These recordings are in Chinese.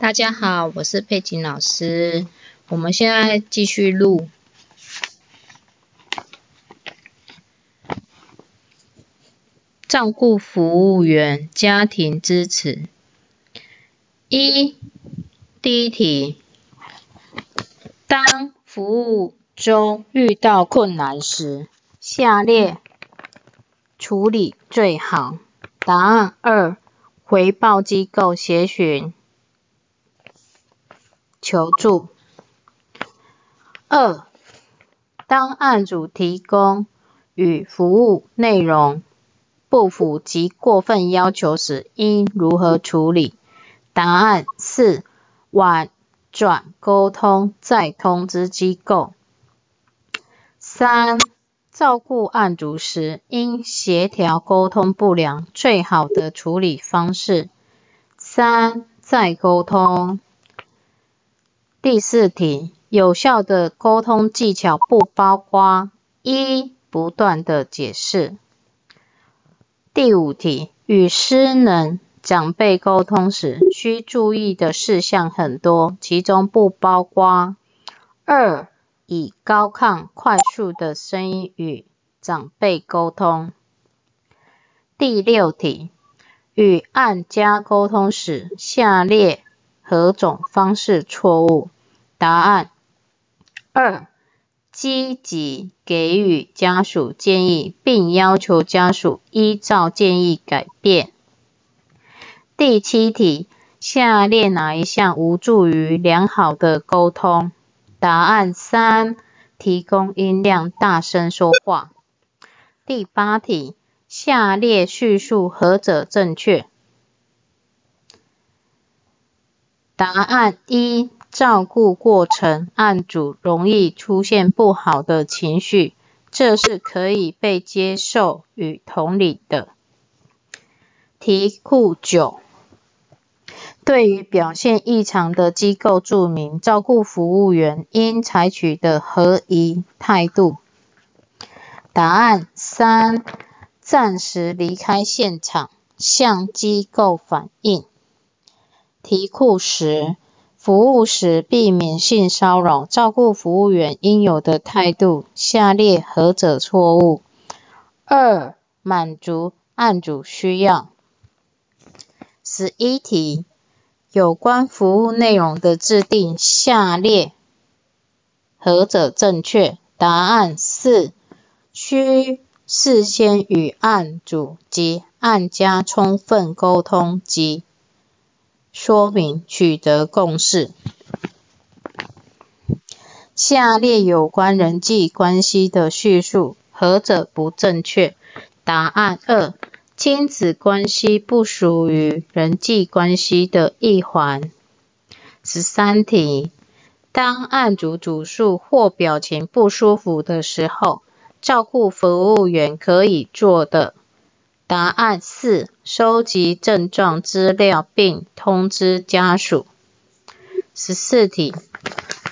大家好，我是佩锦老师。我们现在继续录。照顾服务员，家庭支持。一，第一题。当服务中遇到困难时，下列处理最好。答案二，回报机构协询。求助。二、当案主提供与服务内容不符及过分要求时，应如何处理？答案：四、婉转沟通，再通知机构。三、照顾案主时，应协调沟通不良，最好的处理方式：三、再沟通。第四题，有效的沟通技巧不包括一不断的解释。第五题，与失能长辈沟通时，需注意的事项很多，其中不包括二以高亢、快速的声音与长辈沟通。第六题，与按家沟通时，下列何种方式错误？答案二，积极给予家属建议，并要求家属依照建议改变。第七题，下列哪一项无助于良好的沟通？答案三，提供音量，大声说话。第八题，下列叙述何者正确？答案一。照顧過程案主容易出現不好的情緒，這是可以被接受與同理的。題庫九，對於表現異常的機構注明，照顧服務員應採取的合宜態度。答案三，暫時離開現場，向機構反映。題庫十。服务时避免性骚扰，照顾服务员应有的态度。下列何者错误？二、满足案主需要。十一题，有关服务内容的制定，下列何者正确？答案四，需事先与案主及案家充分沟通及。说明取得共识。下列有关人际关系的叙述，何者不正确？答案二：亲子关系不属于人际关系的一环。十三题，当案主主诉或表情不舒服的时候，照顾服务员可以做的。答案四：收集症状资料并通知家属。十四题：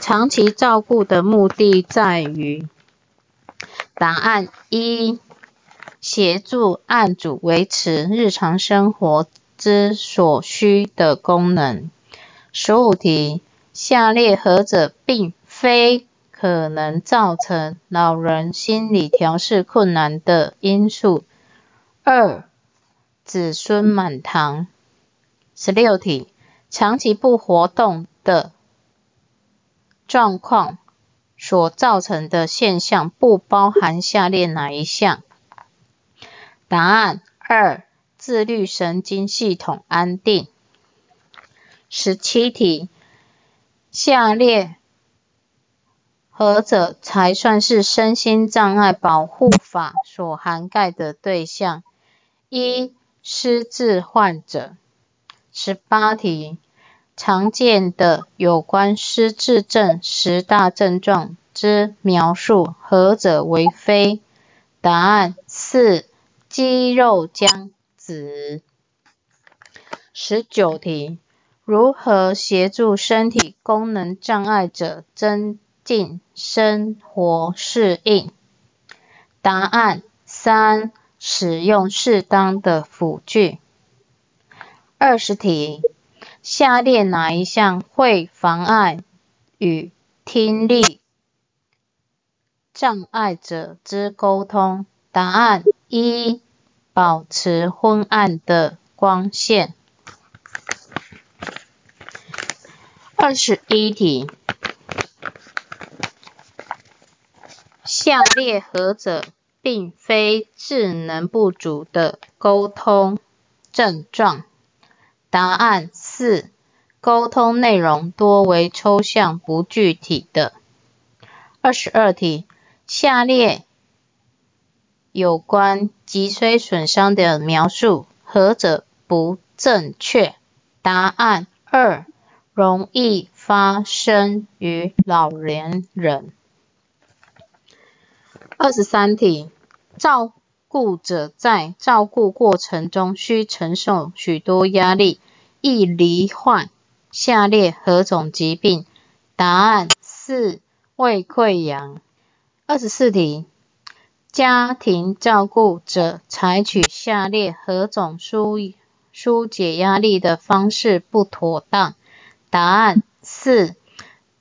长期照顾的目的在于？答案一：协助案主维持日常生活之所需的功能。十五题：下列何者并非可能造成老人心理调试困难的因素？二子孙满堂。十六题，长期不活动的状况所造成的现象，不包含下列哪一项？答案二，自律神经系统安定。十七题，下列何者才算是身心障碍保护法所涵盖的对象？一、失智患者。十八题，常见的有关失智症十大症状之描述，何者为非？答案四，肌肉僵直。十九题，如何协助身体功能障碍者增进生活适应？答案三。使用适当的辅具。二十题，下列哪一项会妨碍与听力障碍者之沟通？答案一，保持昏暗的光线。二十一题，下列何者？并非智能不足的沟通症状。答案四：沟通内容多为抽象不具体的。二十二题：下列有关脊髓损伤的描述何者不正确？答案二：容易发生于老年人。二十三题。照顾者在照顾过程中需承受许多压力，易罹患下列何种疾病？答案是胃溃疡。二十四题，家庭照顾者采取下列何种疏疏解压力的方式不妥当？答案是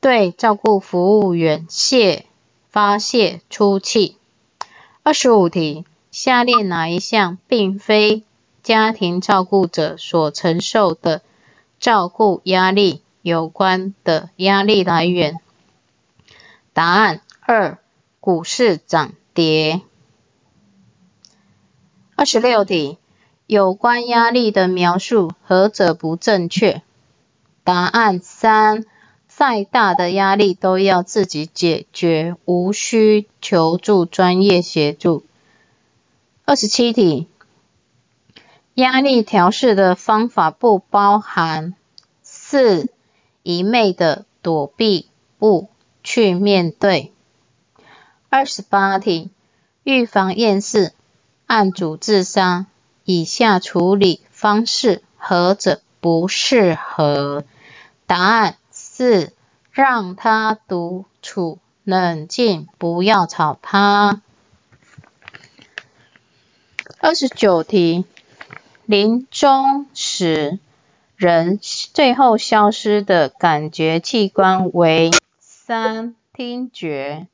对照顾服务员泄发泄出气。二十五题，下列哪一项并非家庭照顾者所承受的照顾压力有关的压力来源？答案二，股市涨跌。二十六题，有关压力的描述何者不正确？答案三。再大的压力都要自己解决，无需求助专业协助。二十七题，压力调试的方法不包含四一昧的躲避，不去面对。二十八题，预防厌世案主自杀，以下处理方式何者不适合？答案。四，让他独处，冷静，不要吵他。二十九题，临终时人最后消失的感觉器官为三，听觉。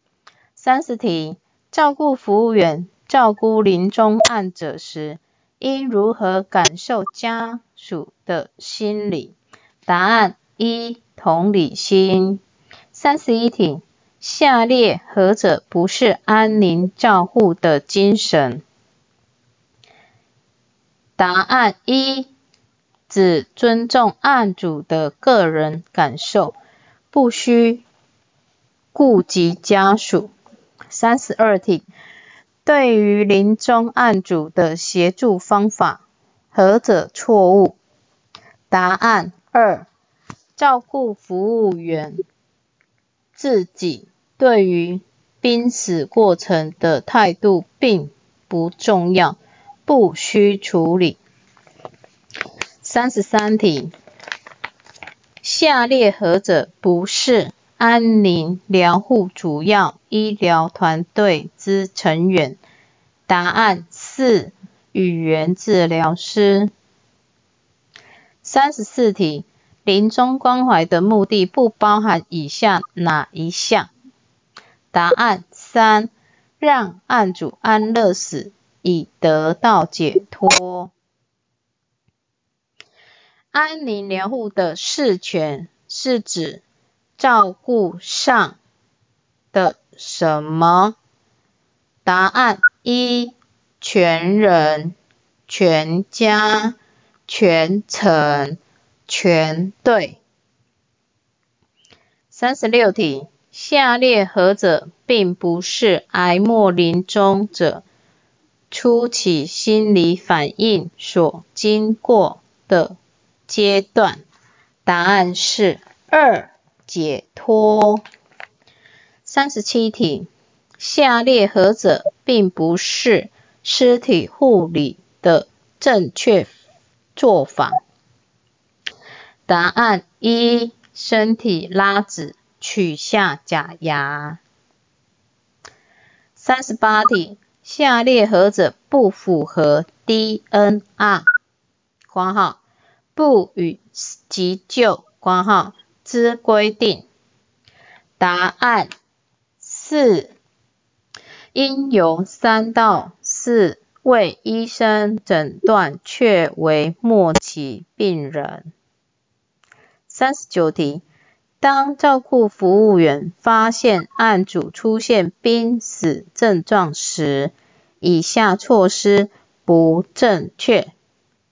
三十题，照顾服务员照顾临终患者时，应如何感受家属的心理？答案。一、同理心。三十一题：下列何者不是安宁照护的精神？答案一：只尊重案主的个人感受，不需顾及家属。三十二题：对于临终案主的协助方法，何者错误？答案二：照顾服务员自己对于濒死过程的态度并不重要，不需处理。三十三题，下列何者不是安宁疗护主要医疗团队之成员？答案是语言治疗师。三十四题。临终关怀的目的不包含以下哪一项？答案三，让案主安乐死以得到解脱。安宁疗护的事权是指照顾上的什么？答案一，全人、全家、全城。全对。三十六题，下列何者并不是癌末临终者初期心理反应所经过的阶段？答案是二，解脱。三十七题，下列何者并不是尸体护理的正确做法？答案一，身体拉直，取下假牙。三十八题，下列何者不符合 DNR（ 括号不予急救（括号之规定？答案四，应由三到四位医生诊断确为末期病人。三十九题，当照顾服务员发现案主出现濒死症状时，以下措施不正确。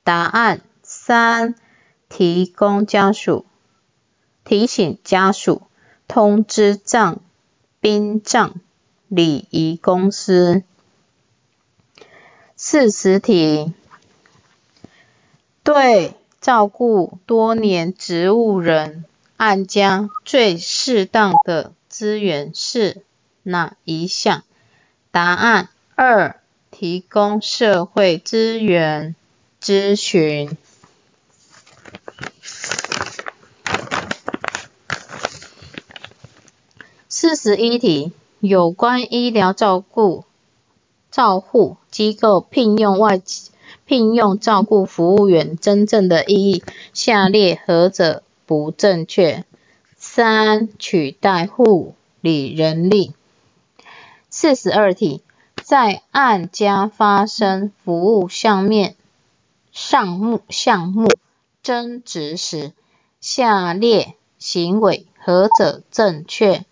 答案三，提供家属，提醒家属，通知葬殡葬礼仪公司。四十题，对。照顾多年植物人按家最适当的资源是哪一项？答案二：提供社会资源咨询。四十一题：有关医疗照顾照护机构聘用外籍。聘用照顾服务员真正的意义，下列何者不正确？三取代护理人力。四十二题，在案家发生服务项面上目项目争执时，下列行为何者正确？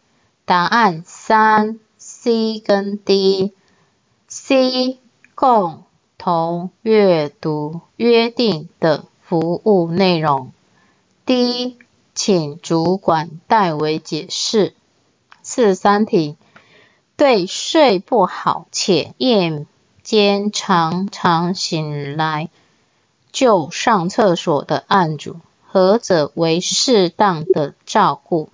答案三 C 跟 D，C 共。同阅读约定的服务内容。D，请主管代为解释。四三题，对睡不好且夜间常常醒来就上厕所的案主，何者为适当的照顾？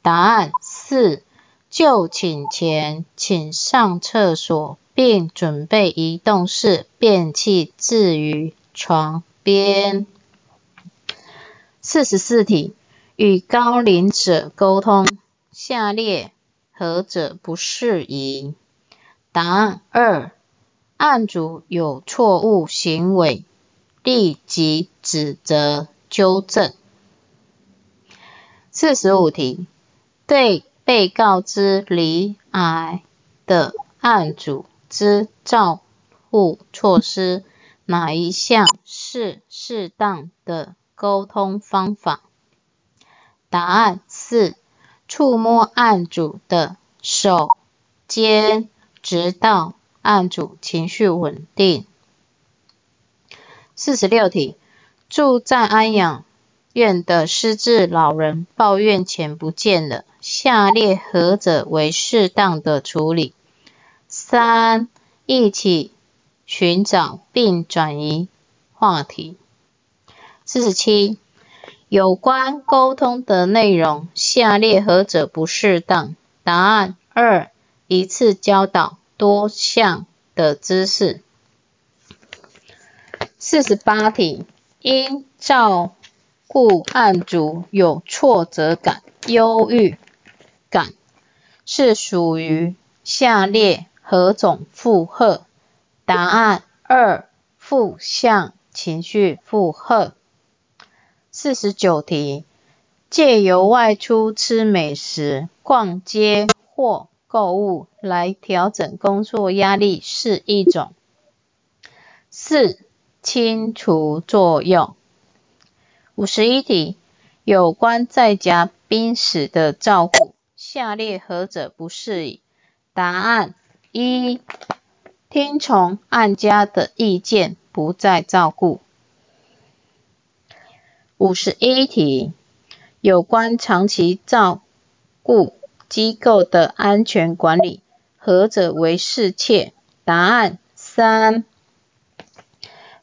答案四，就寝前请上厕所。并准备移动式便器置于床边。四十四题，与高龄者沟通，下列何者不适宜？答案二，案主有错误行为，立即指责纠正。四十五题，对被告知罹癌的案主。之照护措施，哪一项是适当的沟通方法？答案是触摸案主的手肩，直到案主情绪稳定。四十六题，住在安养院的失智老人抱怨钱不见了，下列何者为适当的处理？三、一起寻找并转移话题。四十七、有关沟通的内容，下列何者不适当？答案二、一次教导多项的知识。四十八题，因照顾案主有挫折感、忧郁感，是属于下列？何種負荷？答案二負向情緒負荷。四十九題，借由外出吃美食、逛街或購物來調整工作壓力是一種四清除作用。五十一題，有關在家濒死的照顧，下列何者不适宜？答案。一，听从案家的意见，不再照顾。五十一题，有关长期照顾机构的安全管理，何者为事切？答案三，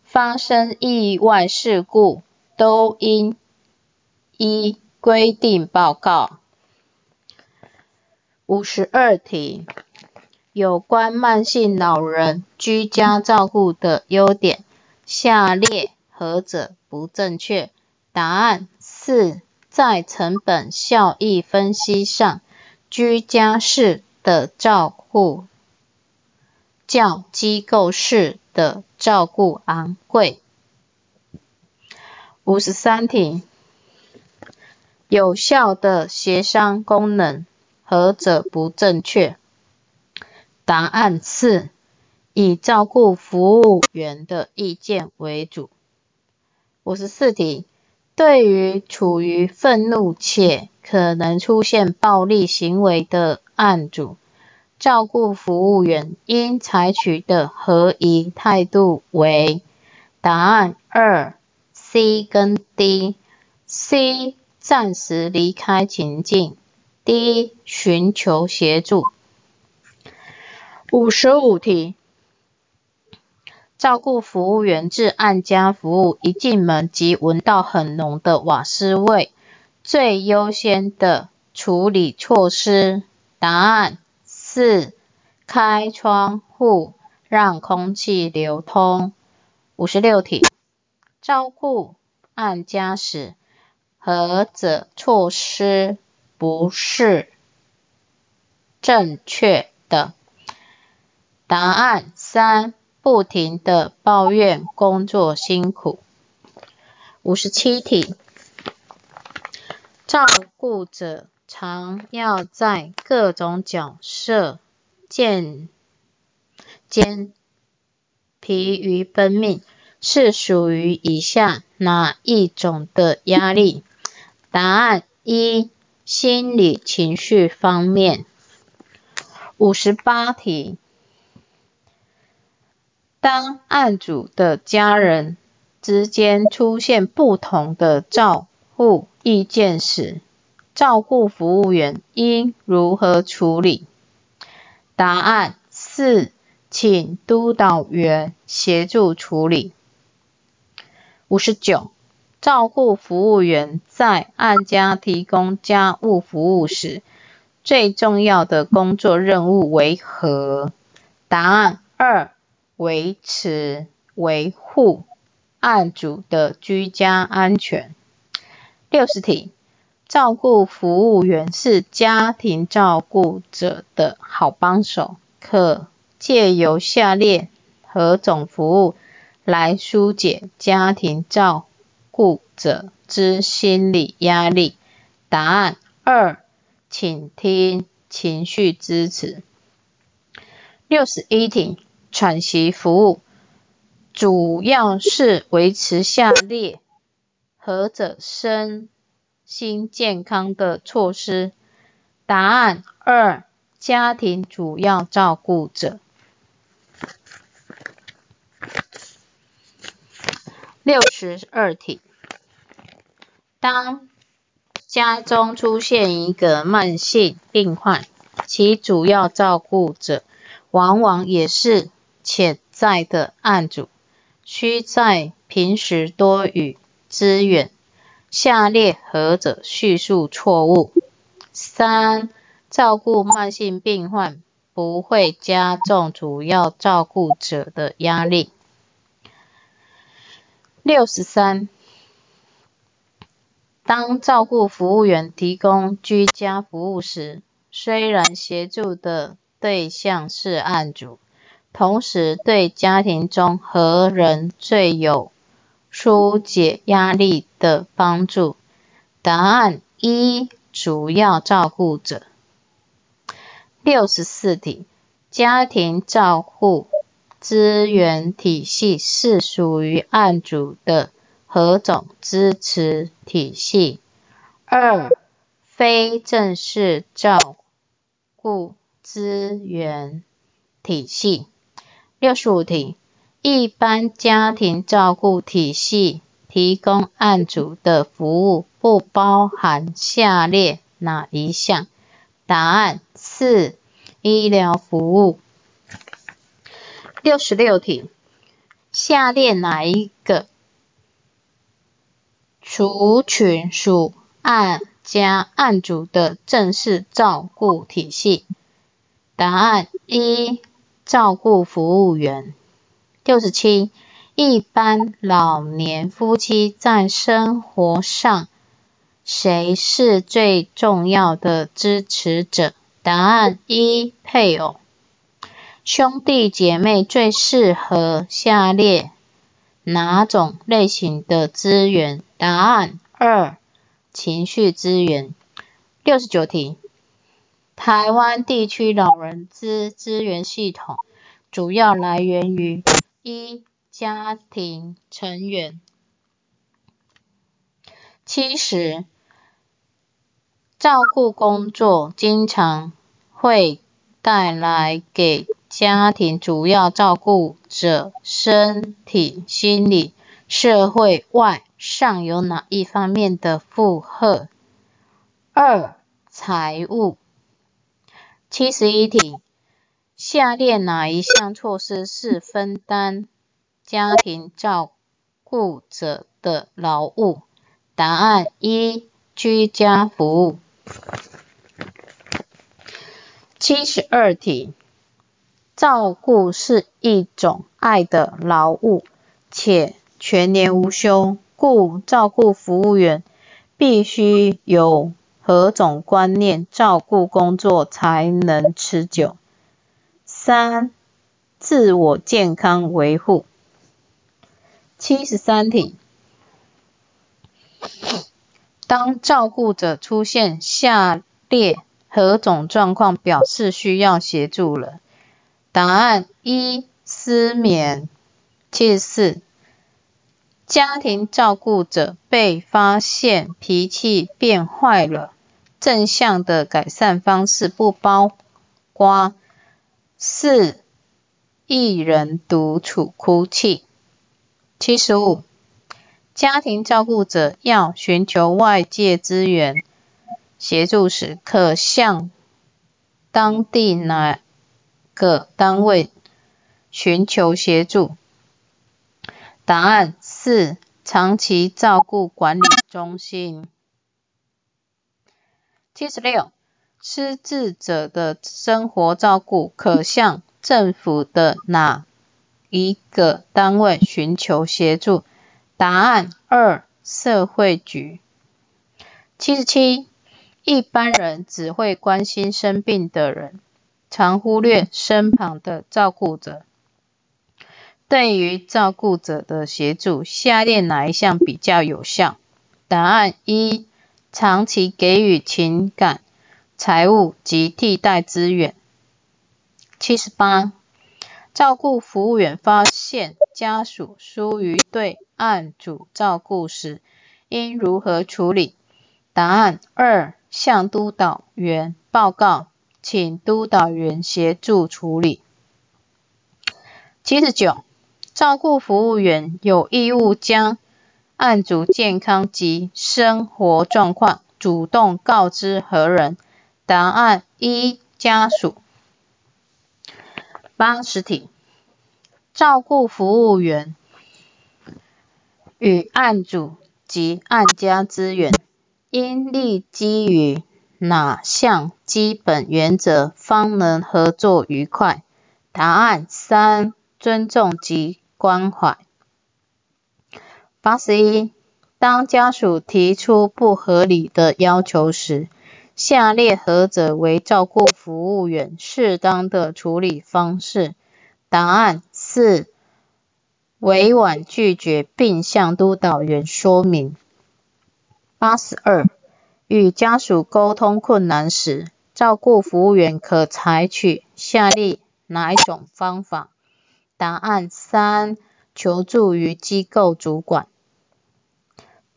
发生意外事故都应依规定报告。五十二题。有关慢性老人居家照护的优点，下列何者不正确？答案四，在成本效益分析上，居家式的照护较机构式的照顾昂贵。五十三题，有效的协商功能，何者不正确？答案四，以照顾服务员的意见为主。五十四题，对于处于愤怒且可能出现暴力行为的案主，照顾服务员应采取的合宜态度为答案二 C 跟 D。C 暂时离开情境，D 寻求协助。五十五题：照顾服务员至按家服务，一进门即闻到很浓的瓦斯味，最优先的处理措施，答案是开窗户让空气流通。五十六题：照顾按家时，何者措施不是正确的？答案三：不停地抱怨工作辛苦。五十七题：照顾者常要在各种角色间疲于奔命，是属于以下哪一种的压力？答案一：心理情绪方面。五十八题。当案主的家人之间出现不同的照顾意见时，照顾服务员应如何处理？答案四，请督导员协助处理。五十九，照顾服务员在案家提供家务服务时，最重要的工作任务为何？答案二。维持维护案主的居家安全。六十题，照顾服务员是家庭照顾者的好帮手，可借由下列何种服务来疏解家庭照顾者之心理压力？答案二，请听情绪支持。六十一题。喘息服务主要是维持下列何者身心健康的措施？答案二：家庭主要照顾者。六十二题：当家中出现一个慢性病患，其主要照顾者往往也是。潜在的案主需在平时多予支援。下列何者叙述错误？三、照顾慢性病患不会加重主要照顾者的压力。六十三、当照顾服务员提供居家服务时，虽然协助的对象是案主。同时对家庭中何人最有疏解压力的帮助？答案一：主要照顾者。六十四题：家庭照顾资源体系是属于案组的何种支持体系？二：非正式照顾资源体系。六十五题，一般家庭照顾体系提供案主的服务不包含下列哪一项？答案四，医疗服务。六十六题，下列哪一个族群属案家案主的正式照顾体系？答案一。照顾服务员。六十七，一般老年夫妻在生活上，谁是最重要的支持者？答案一，配偶。兄弟姐妹最适合下列哪种类型的资源？答案二，情绪资源。六十九题。台湾地区老人资资源系统主要来源于一家庭成员，七十照顾工作经常会带来给家庭主要照顾者身体、心理、社会外上有哪一方面的负荷？二财务。七十一题：下列哪一项措施是分担家庭照顾者的劳务？答案一：居家服务。七十二题：照顾是一种爱的劳务，且全年无休，故照顾服务员必须有。何种观念照顾工作才能持久？三、自我健康维护。七十三题：当照顾者出现下列何种状况，表示需要协助了？答案一：失眠。七十四：家庭照顾者被发现脾气变坏了。正向的改善方式不包括四一人独处哭泣。七十五，家庭照顾者要寻求外界资源协助时，可向当地哪个单位寻求协助？答案四长期照顾管理中心。七十六，失智者的生活照顾可向政府的哪一个单位寻求协助？答案二，社会局。七十七，一般人只会关心生病的人，常忽略身旁的照顾者。对于照顾者的协助，下列哪一项比较有效？答案一。长期給予情感、財务及替代資源。七十八，照顧服務員發現家屬疏於對案主照顧時，應如何處理？答案：二，向督導員報告，請督導員協助處理。七十九，照顧服務員有義務將。案主健康及生活状况，主动告知何人？答案一，家属。八十题，照顾服务员与案主及案家资源，应立基于哪项基本原则，方能合作愉快？答案三，尊重及关怀。八十一，当家属提出不合理的要求时，下列何者为照顾服务员适当的处理方式？答案四，委婉拒绝并向督导员说明。八十二，与家属沟通困难时，照顾服务员可采取下列哪一种方法？答案三，求助于机构主管。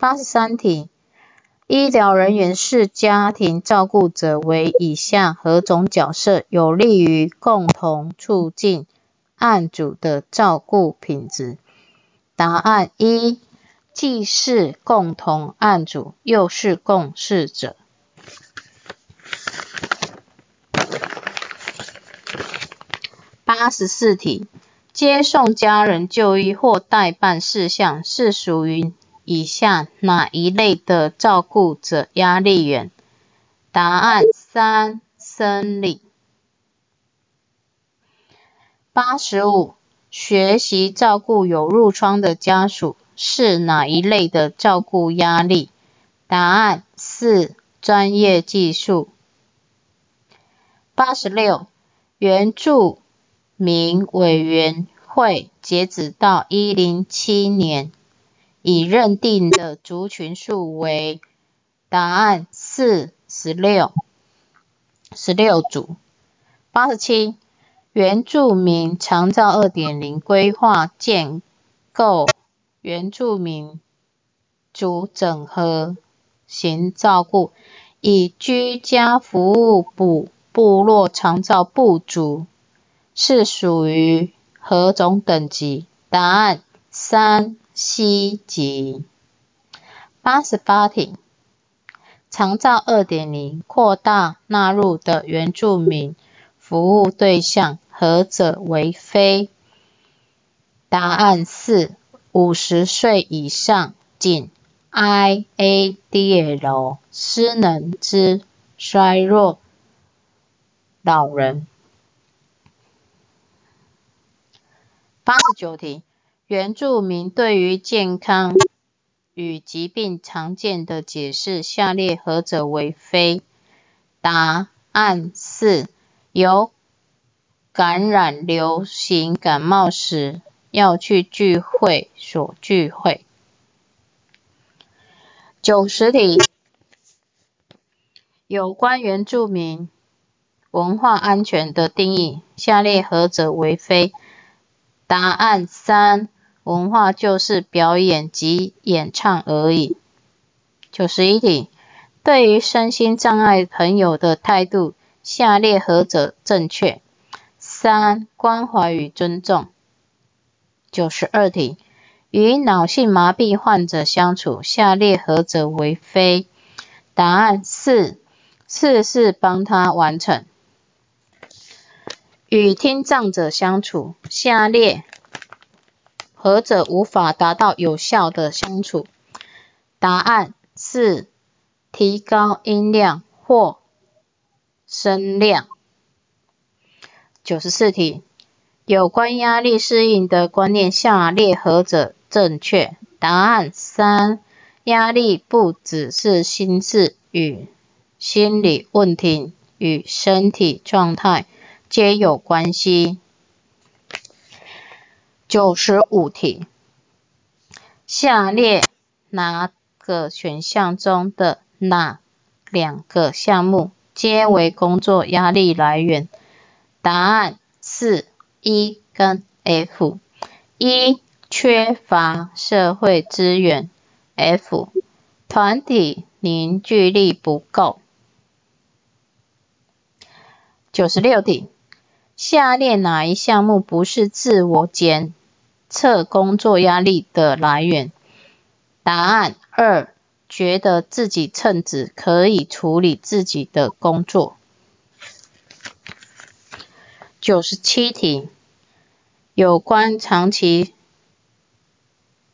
八十三题，医疗人员是家庭照顾者为以下何种角色，有利于共同促进案主的照顾品质？答案一，既是共同案主，又是共事者。八十四题，接送家人就医或代办事项，是属于。以下哪一类的照顾者压力源？答案三生理。八十五，学习照顾有褥疮的家属是哪一类的照顾压力？答案四专业技术。八十六，原住民委员会截止到一零七年。已认定的族群数为答案四十六，十六组八十七原住民长照二点零规划建构原住民族整合型照顾，以居家服务补部落长照不足，是属于何种等级？答案三。C 级。八十八题，长照二点零扩大纳入的原住民服务对象何者为非？答案是五十岁以上、仅 IADL 失能之衰弱老人。八十九题。原住民对于健康与疾病常见的解释，下列何者为非？答案四：有感染流行感冒时要去聚会所聚会。九十题：有关原住民文化安全的定义，下列何者为非？答案三。文化就是表演及演唱而已。九十一题，对于身心障碍朋友的态度，下列何者正确？三、关怀与尊重。九十二题，与脑性麻痹患者相处，下列何者为非？答案四、事事帮他完成。与听障者相处，下列。何者无法达到有效的相处？答案是提高音量或声量。九十四题，有关压力适应的观念，下列何者正确？答案三，压力不只是心智与心理问题与身体状态皆有关系。九十五题：下列哪个选项中的哪两个项目皆为工作压力来源？答案是 E 跟 F。E 缺乏社会资源，F 团体凝聚力不够。九十六题：下列哪一项目不是自我检测工作压力的来源，答案二：觉得自己称职，可以处理自己的工作。九十七题，有关长期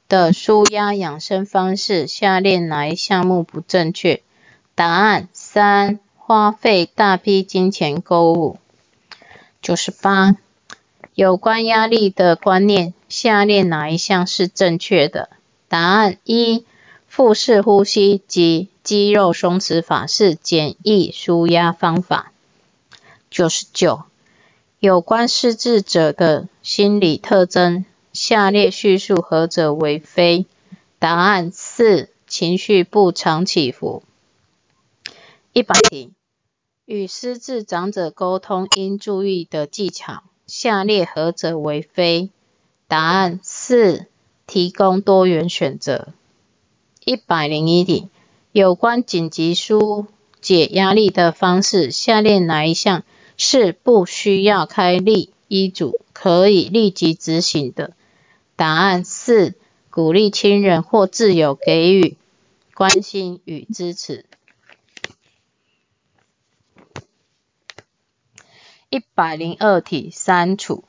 的舒压养生方式，下列哪一项目不正确？答案三：花费大批金钱购物。九十八，有关压力的观念。下列哪一项是正确的？答案一：腹式呼吸及肌肉松弛法是简易舒压方法。九十九，有关失智者的心理特征，下列叙述何者为非？答案四：情绪不常起伏。一百题，与失智长者沟通应注意的技巧，下列何者为非？答案四，提供多元选择。一百零一题，有关紧急疏解压力的方式，下列哪一项是不需要开立医嘱可以立即执行的？答案四，鼓励亲人或挚友给予关心与支持。一百零二题，删除。